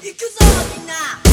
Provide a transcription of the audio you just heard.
行くぞみんな。